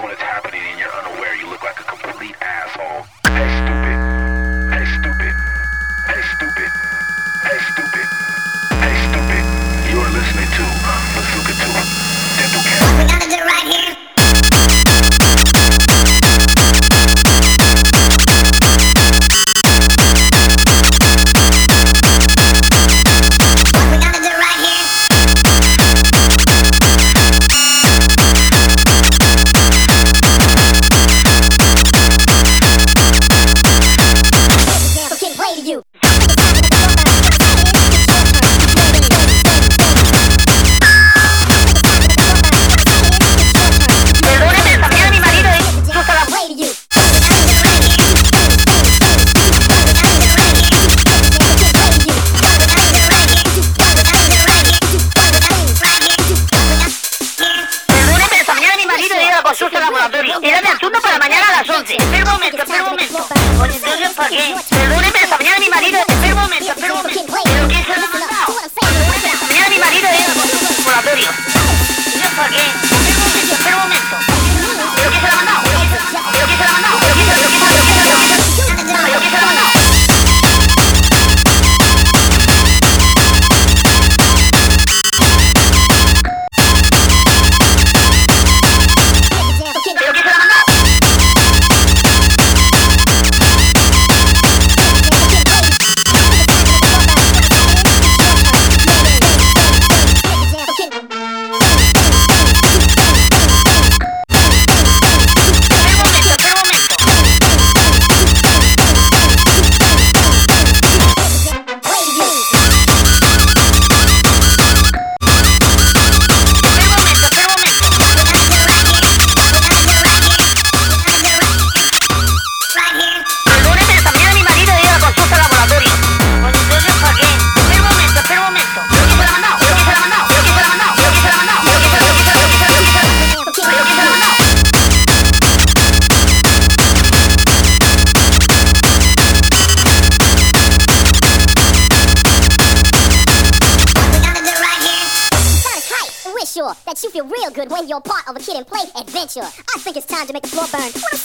when it's happening and you're unaware, you look like a complete asshole. sure. I think it's time to make the floor burn.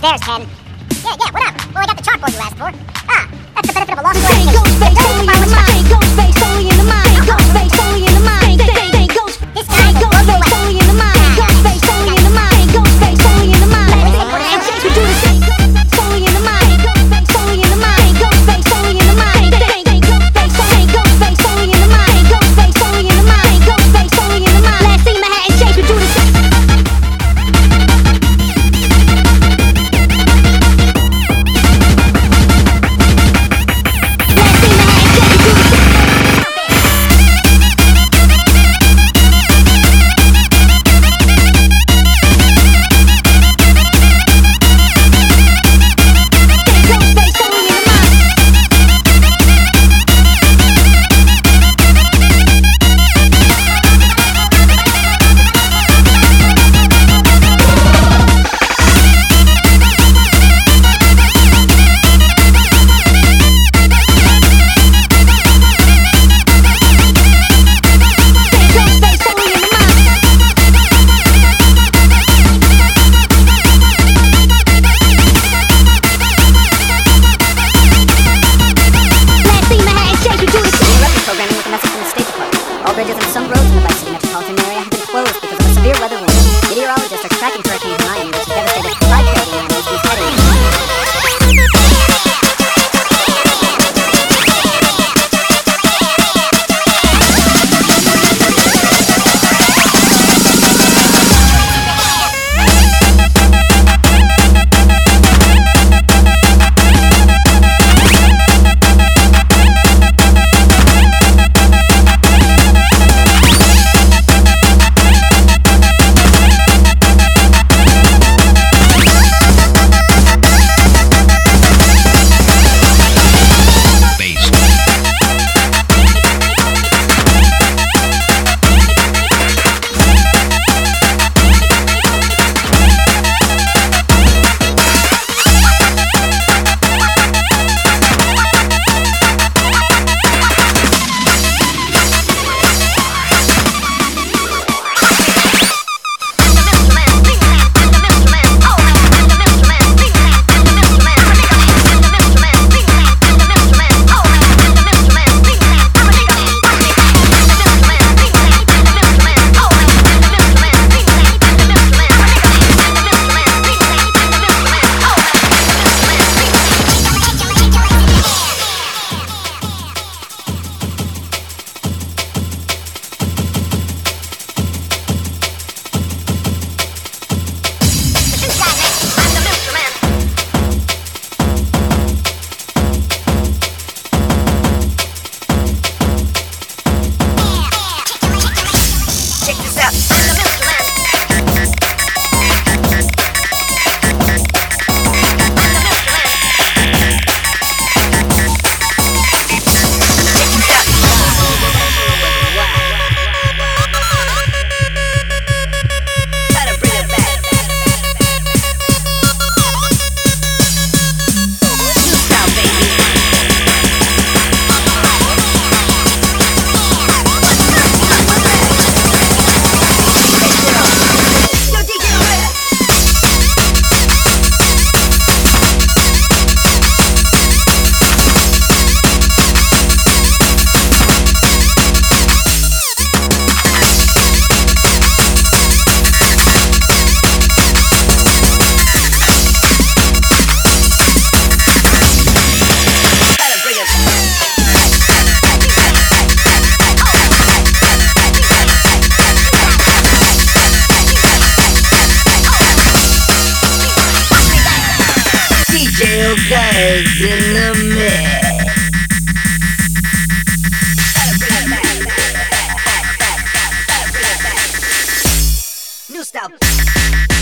Downstairs, Ken. you stop.